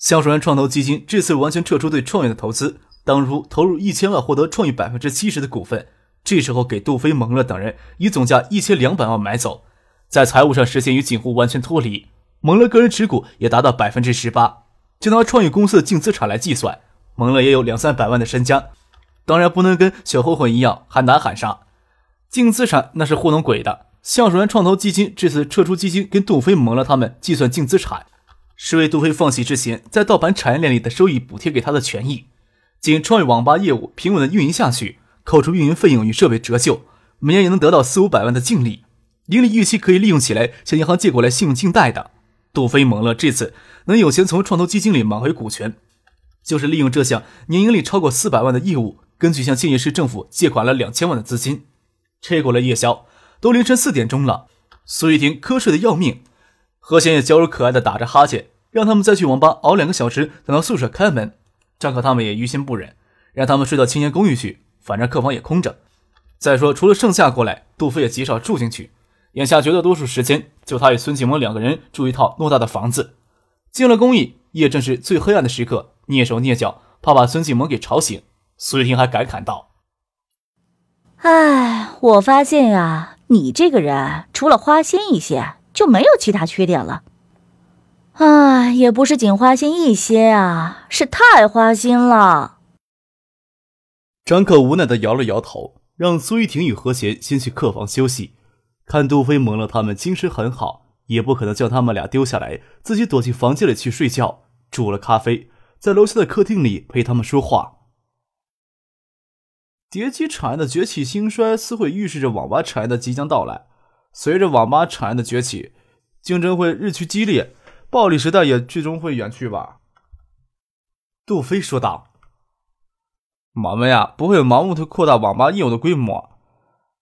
橡树园创投基金这次完全撤出对创业的投资，当初投入一千万获得创业百分之七十的股份，这时候给杜飞、蒙乐等人以总价一千两百万买走，在财务上实现与景湖完全脱离。蒙乐个人持股也达到百分之十八，就拿创业公司的净资产来计算，蒙乐也有两三百万的身家，当然不能跟小混混一样喊打喊杀，净资产那是糊弄鬼的。橡树园创投基金这次撤出基金，跟杜飞、蒙乐他们计算净资产。是为杜飞放弃之前在盗版产业链里的收益补贴给他的权益。仅创业网吧业务平稳的运营下去，扣除运营费用与设备折旧，每年也能得到四五百万的净利。盈利预期可以利用起来向银行借过来信用信贷的。杜飞蒙了这次能有钱从创投基金里买回股权，就是利用这项年盈利超过四百万的业务，根据向建业市政府借款了两千万的资金。这过了夜宵，都凌晨四点钟了，苏玉婷瞌睡的要命。何贤也娇柔可爱的打着哈欠，让他们再去网吧熬两个小时，等到宿舍开门。张可他们也于心不忍，让他们睡到青年公寓去，反正客房也空着。再说，除了盛夏过来，杜飞也极少住进去。眼下绝大多数时间，就他与孙启萌两个人住一套偌大的房子。进了公寓，夜正是最黑暗的时刻，蹑手蹑脚，怕把孙启萌给吵醒。苏玉婷还感慨道：“哎，我发现呀，你这个人除了花心一些。”就没有其他缺点了，唉，也不是仅花心一些啊，是太花心了。张可无奈的摇了摇头，让苏玉婷与何贤先去客房休息。看杜飞、蒙了他们精神很好，也不可能叫他们俩丢下来，自己躲进房间里去睡觉。煮了咖啡，在楼下的客厅里陪他们说话。叠机产业的崛起兴衰，似乎预示着网吧产业的即将到来。随着网吧产业的崛起，竞争会日趋激烈，暴力时代也最终会远去吧。杜飞说道：“我们呀，不会盲目的扩大网吧业务的规模。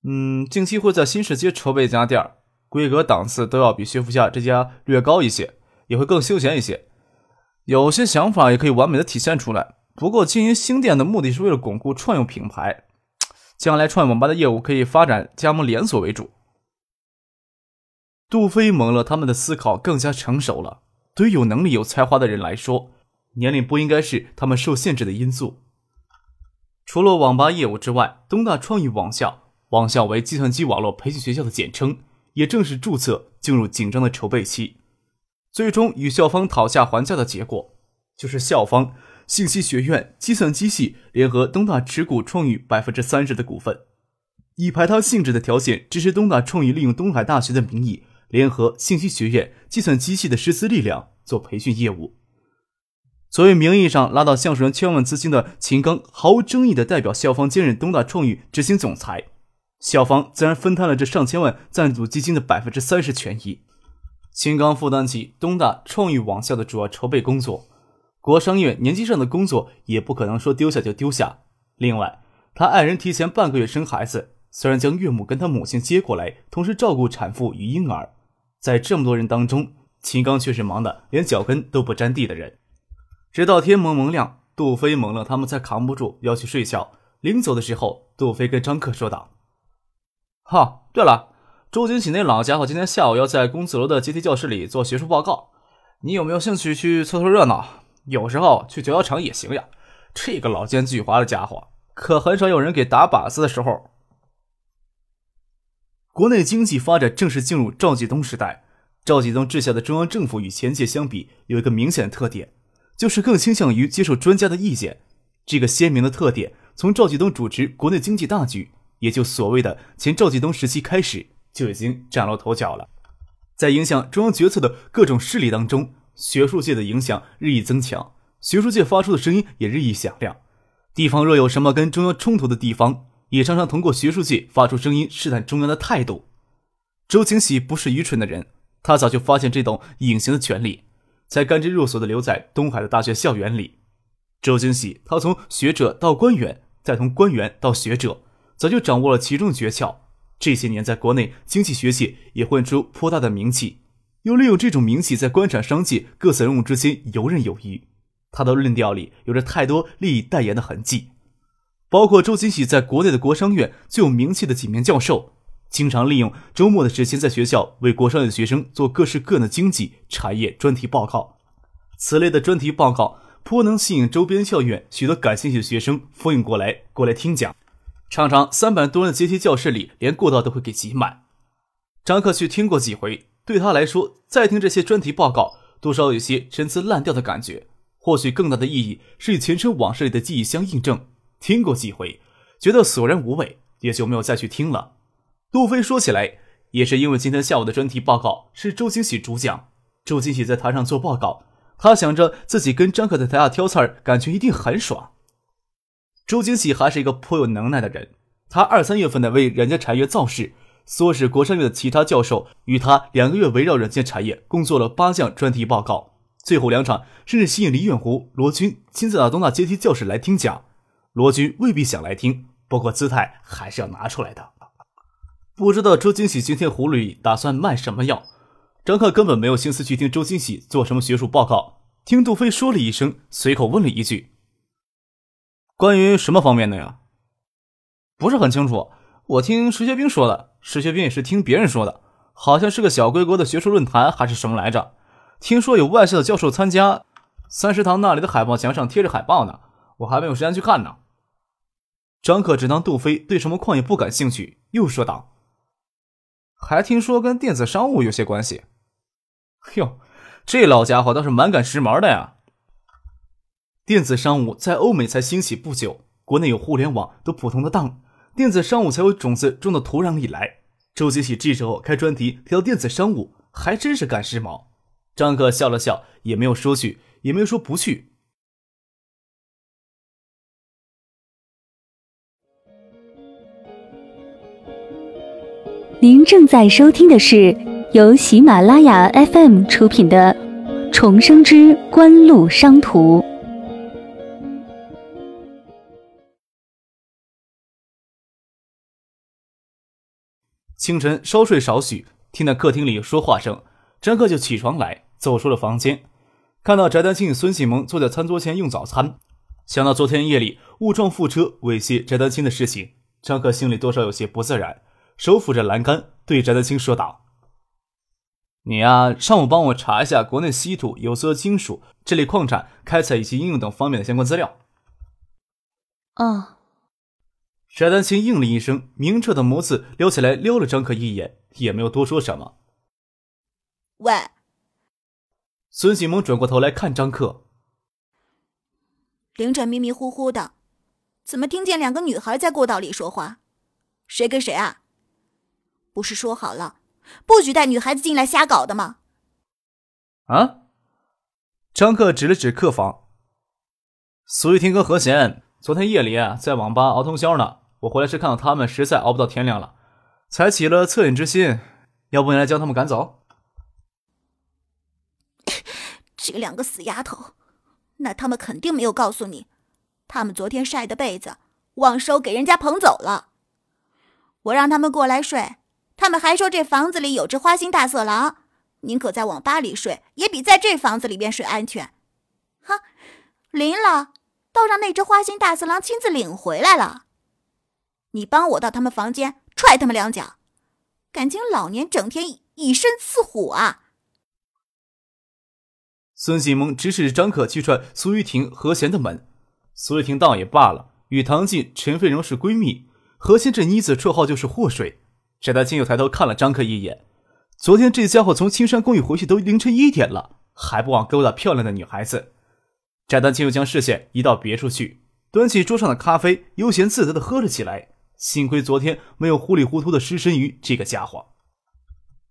嗯，近期会在新市街筹备一家店，规格档次都要比薛福下这家略高一些，也会更休闲一些。有些想法也可以完美的体现出来。不过，经营新店的目的是为了巩固创用品牌，将来创业网吧的业务可以发展加盟连锁为主。”杜飞蒙了，他们的思考更加成熟了。对于有能力、有才华的人来说，年龄不应该是他们受限制的因素。除了网吧业务之外，东大创意网校（网校为计算机网络培训学校的简称）也正式注册，进入紧张的筹备期。最终与校方讨价还价的结果，就是校方信息学院计算机系联合东大持股创意百分之三十的股份，以排他性质的条件支持东大创意利用东海大学的名义。联合信息学院计算机系的师资力量做培训业务。作为名义上拉到橡树人千万资金的秦刚，毫无争议的代表校方兼任东大创意执行总裁，校方自然分摊了这上千万赞助基金的百分之三十权益。秦刚负担起东大创意网校的主要筹备工作，国商院年级上的工作也不可能说丢下就丢下。另外，他爱人提前半个月生孩子，虽然将岳母跟他母亲接过来，同时照顾产妇与婴儿。在这么多人当中，秦刚却是忙得连脚跟都不沾地的人。直到天蒙蒙亮，杜飞、蒙了他们才扛不住要去睡觉。临走的时候，杜飞跟张克说道：“哈，对了，周景喜那老家伙今天下午要在公子楼的阶梯教室里做学术报告，你有没有兴趣去凑凑热闹？有时候去脚场也行呀。这个老奸巨猾的家伙，可很少有人给打靶子的时候。”国内经济发展正式进入赵继东时代。赵继东治下的中央政府与前届相比，有一个明显的特点，就是更倾向于接受专家的意见。这个鲜明的特点，从赵继东主持国内经济大局，也就所谓的前赵继东时期开始，就已经崭露头角了。在影响中央决策的各种势力当中，学术界的影响日益增强，学术界发出的声音也日益响亮。地方若有什么跟中央冲突的地方，也常常通过学术界发出声音，试探中央的态度。周清喜不是愚蠢的人，他早就发现这种隐形的权利，才甘之若素的留在东海的大学校园里。周清喜，他从学者到官员，再从官员到学者，早就掌握了其中的诀窍。这些年，在国内经济学界也混出颇大的名气，又利用这种名气在官场、商界各色人物之间游刃有余。他的论调里有着太多利益代言的痕迹，包括周金喜在国内的国商院最有名气的几名教授，经常利用周末的时间在学校为国商院学生做各式各样的经济产业专题报告。此类的专题报告颇能吸引周边校院许多感兴趣的学生蜂拥过来过来听讲，常常三百多人的阶梯教室里连过道都会给挤满。张克去听过几回，对他来说，再听这些专题报告，多少有些陈词滥调的感觉。或许更大的意义是与前尘往事里的记忆相印证。听过几回，觉得索然无味，也就没有再去听了。杜飞说起来，也是因为今天下午的专题报告是周金喜主讲，周金喜在台上做报告，他想着自己跟张克在台下挑刺儿，感觉一定很爽。周金喜还是一个颇有能耐的人，他二三月份的为软件产业造势，唆使国商院的其他教授与他两个月围绕软件产业共做了八项专题报告。最后两场甚至吸引李远湖、罗军亲自到东大阶梯教室来听讲。罗军未必想来听，不过姿态还是要拿出来的。不知道周金喜今天葫芦里打算卖什么药？张克根本没有心思去听周金喜做什么学术报告。听杜飞说了一声，随口问了一句：“关于什么方面的呀？”不是很清楚。我听石学兵说的，石学兵也是听别人说的，好像是个小规格的学术论坛还是什么来着。听说有外校的教授参加，三食堂那里的海报墙上贴着海报呢，我还没有时间去看呢。张可只当杜飞对什么矿业不感兴趣，又说道：“还听说跟电子商务有些关系。”哟，这老家伙倒是蛮赶时髦的呀。电子商务在欧美才兴起不久，国内有互联网都普通的当，电子商务才有种子种到土壤里来。周杰喜这时候开专题提到电子商务，还真是赶时髦。张克笑了笑，也没有说去，也没有说不去。您正在收听的是由喜马拉雅 FM 出品的《重生之官路商途》。清晨稍睡少许，听到客厅里说话声，张克就起床来。走出了房间，看到翟丹青与孙启蒙坐在餐桌前用早餐，想到昨天夜里误撞副车猥亵翟丹青的事情，张克心里多少有些不自然，手抚着栏杆对翟丹青说道：“你呀，上午帮我查一下国内稀土、有色金属这类矿产开采以及应用等方面的相关资料。”哦。翟丹青应了一声，明澈的眸子撩起来，撩了张克一眼，也没有多说什么。喂。孙启蒙转过头来看张克。凌晨迷迷糊糊的，怎么听见两个女孩在过道里说话？谁跟谁啊？不是说好了不许带女孩子进来瞎搞的吗？啊！张克指了指客房。苏玉婷跟何贤昨天夜里在网吧熬通宵呢，我回来是看到他们实在熬不到天亮了，才起了恻隐之心，要不你来将他们赶走？这两个死丫头，那他们肯定没有告诉你，他们昨天晒的被子忘收给人家捧走了。我让他们过来睡，他们还说这房子里有只花心大色狼，宁可在网吧里睡，也比在这房子里边睡安全。哈，临了，倒让那只花心大色狼亲自领回来了。你帮我到他们房间踹他们两脚，感情老年整天以身饲虎啊！孙启蒙指使张可去踹苏玉婷、何贤的门。苏玉婷倒也罢了，与唐静、陈飞荣是闺蜜，何贤这妮子绰号就是祸水。翟大清又抬头看了张可一眼。昨天这家伙从青山公寓回去都凌晨一点了，还不忘勾搭漂亮的女孩子。翟大清又将视线移到别处去，端起桌上的咖啡，悠闲自得的喝了起来。幸亏昨天没有糊里糊涂的失身于这个家伙。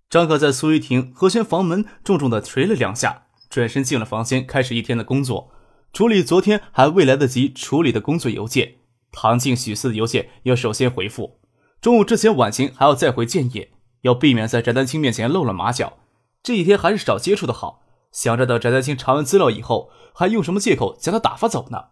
张可在苏玉婷、何贤房门重重的捶了两下。转身进了房间，开始一天的工作，处理昨天还未来得及处理的工作邮件。唐静、许四的邮件要首先回复，中午之前晚晴还要再回建业，要避免在翟丹青面前露了马脚。这几天还是少接触的好。想着等翟丹青查完资料以后，还用什么借口将他打发走呢？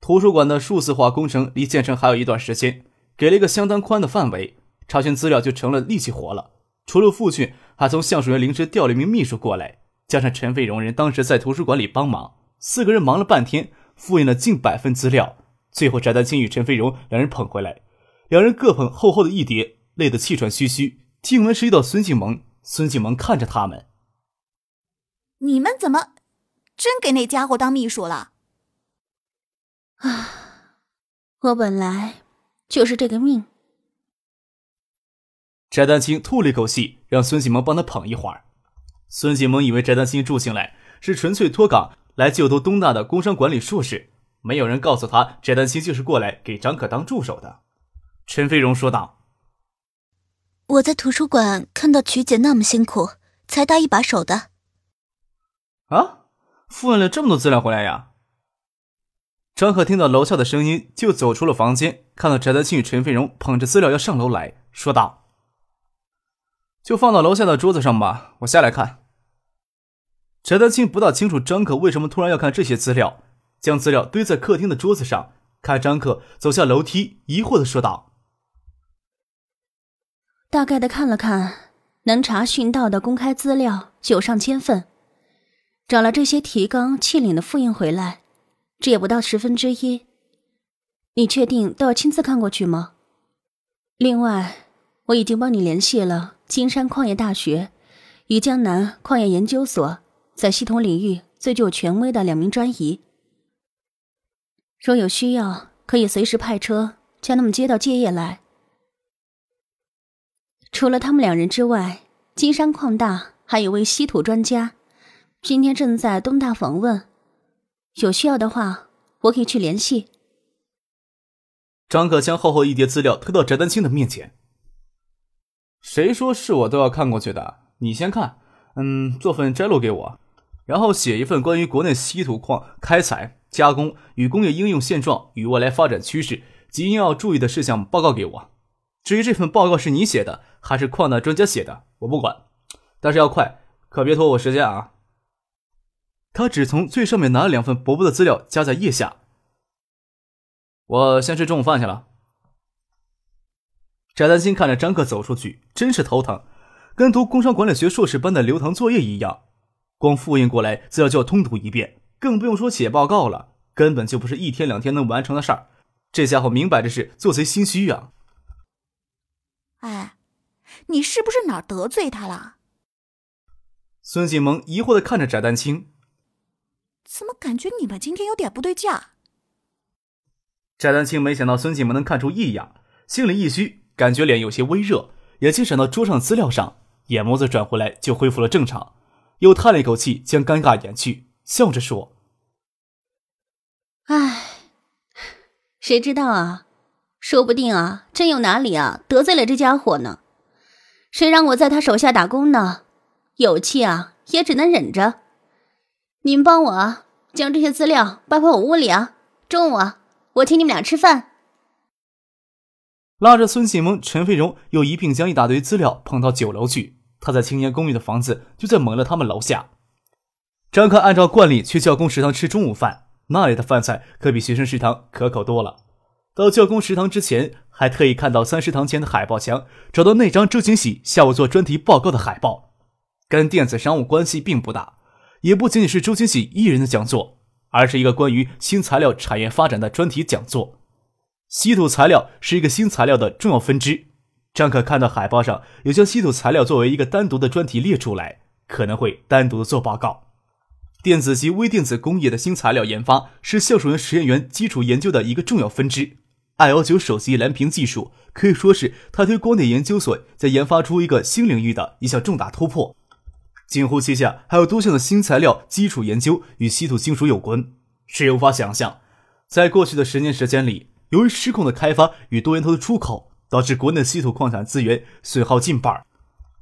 图书馆的数字化工程离建成还有一段时间，给了一个相当宽的范围，查询资料就成了力气活了。除了父亲，还从橡树园临时调了一名秘书过来，加上陈飞荣人当时在图书馆里帮忙，四个人忙了半天，复印了近百份资料。最后，翟丹青与陈飞荣两人捧回来，两人各捧厚厚的一叠，累得气喘吁吁。进门时遇到孙静萌，孙静萌看着他们：“你们怎么真给那家伙当秘书了？”啊，我本来就是这个命。翟丹青吐了一口气，让孙继萌帮他捧一会儿。孙继萌以为翟丹青住进来是纯粹脱岗来就读东大的工商管理硕士，没有人告诉他翟丹青就是过来给张可当助手的。陈飞荣说道：“我在图书馆看到曲姐那么辛苦，才搭一把手的。”啊，复印了这么多资料回来呀！张可听到楼下的声音，就走出了房间，看到翟德庆与陈飞荣捧着资料要上楼来说道：“就放到楼下的桌子上吧，我下来看。”翟德庆不大清楚张可为什么突然要看这些资料，将资料堆在客厅的桌子上，看张可走下楼梯，疑惑的说道：“大概的看了看，能查询到的公开资料有上千份，找了这些提纲挈领的复印回来。”这也不到十分之一，你确定都要亲自看过去吗？另外，我已经帮你联系了金山矿业大学与江南矿业研究所，在系统领域最具有权威的两名专仪。若有需要，可以随时派车将他们接到界业来。除了他们两人之外，金山矿大还有位稀土专家，今天正在东大访问。有需要的话，我可以去联系。张可将厚厚一叠资料推到翟丹青的面前。谁说是我都要看过去的？你先看，嗯，做份摘录给我，然后写一份关于国内稀土矿开采、加工与工业应用现状与未来发展趋势及应要注意的事项报告给我。至于这份报告是你写的还是矿大专家写的，我不管，但是要快，可别拖我时间啊。他只从最上面拿了两份薄薄的资料，夹在腋下。我先吃中午饭去了。翟丹青看着张克走出去，真是头疼，跟读工商管理学硕士班的留堂作业一样，光复印过来资料就要通读一遍，更不用说写报告了，根本就不是一天两天能完成的事儿。这家伙明摆着是做贼心虚啊！哎，你是不是哪儿得罪他了？孙锦萌疑惑的看着翟丹青。怎么感觉你们今天有点不对劲？翟丹青没想到孙锦萌能看出异样，心里一虚，感觉脸有些微热，眼睛闪到桌上资料上，眼眸子转回来就恢复了正常，又叹了一口气，将尴尬掩去，笑着说：“唉，谁知道啊？说不定啊，真有哪里啊得罪了这家伙呢？谁让我在他手下打工呢？有气啊，也只能忍着。”你们帮我啊，将这些资料搬回我屋里啊！中午啊，我请你们俩吃饭。拉着孙启萌、陈飞荣又一并将一大堆资料捧到九楼去。他在青年公寓的房子就在蒙了他们楼下。张克按照惯例去教工食堂吃中午饭，那里的饭菜可比学生食堂可口多了。到教工食堂之前，还特意看到三食堂前的海报墙，找到那张周景喜下午做专题报告的海报，跟电子商务关系并不大。也不仅仅是周清喜一人的讲座，而是一个关于新材料产业发展的专题讲座。稀土材料是一个新材料的重要分支。张可看到海报上有将稀土材料作为一个单独的专题列出来，可能会单独的做报告。电子及微电子工业的新材料研发是橡树园实验园基础研究的一个重要分支。I O 九手机蓝屏技术可以说是他对国内研究所在研发出一个新领域的一项重大突破。锦湖旗下还有多项的新材料基础研究与稀土金属有关，谁无法想象，在过去的十年时间里，由于失控的开发与多源头的出口，导致国内稀土矿产资源损耗近半。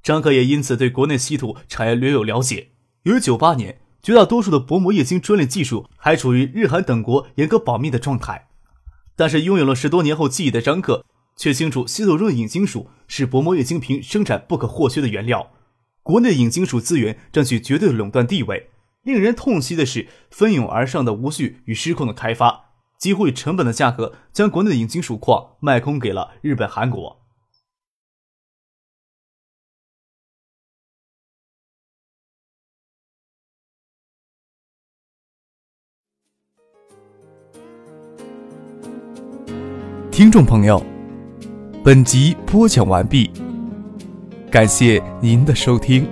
张克也因此对国内稀土产业略有了解。由于九八年绝大多数的薄膜液晶专利技术还处于日韩等国严格保密的状态，但是拥有了十多年后记忆的张克却清楚，稀土中的隐金属是薄膜液晶屏生产不可或缺的原料。国内隐金属资源占据绝对的垄断地位，令人痛惜的是，蜂拥而上的无序与失控的开发，几乎以成本的价格将国内的隐金属矿卖空给了日本、韩国。听众朋友，本集播讲完毕，感谢您的收听。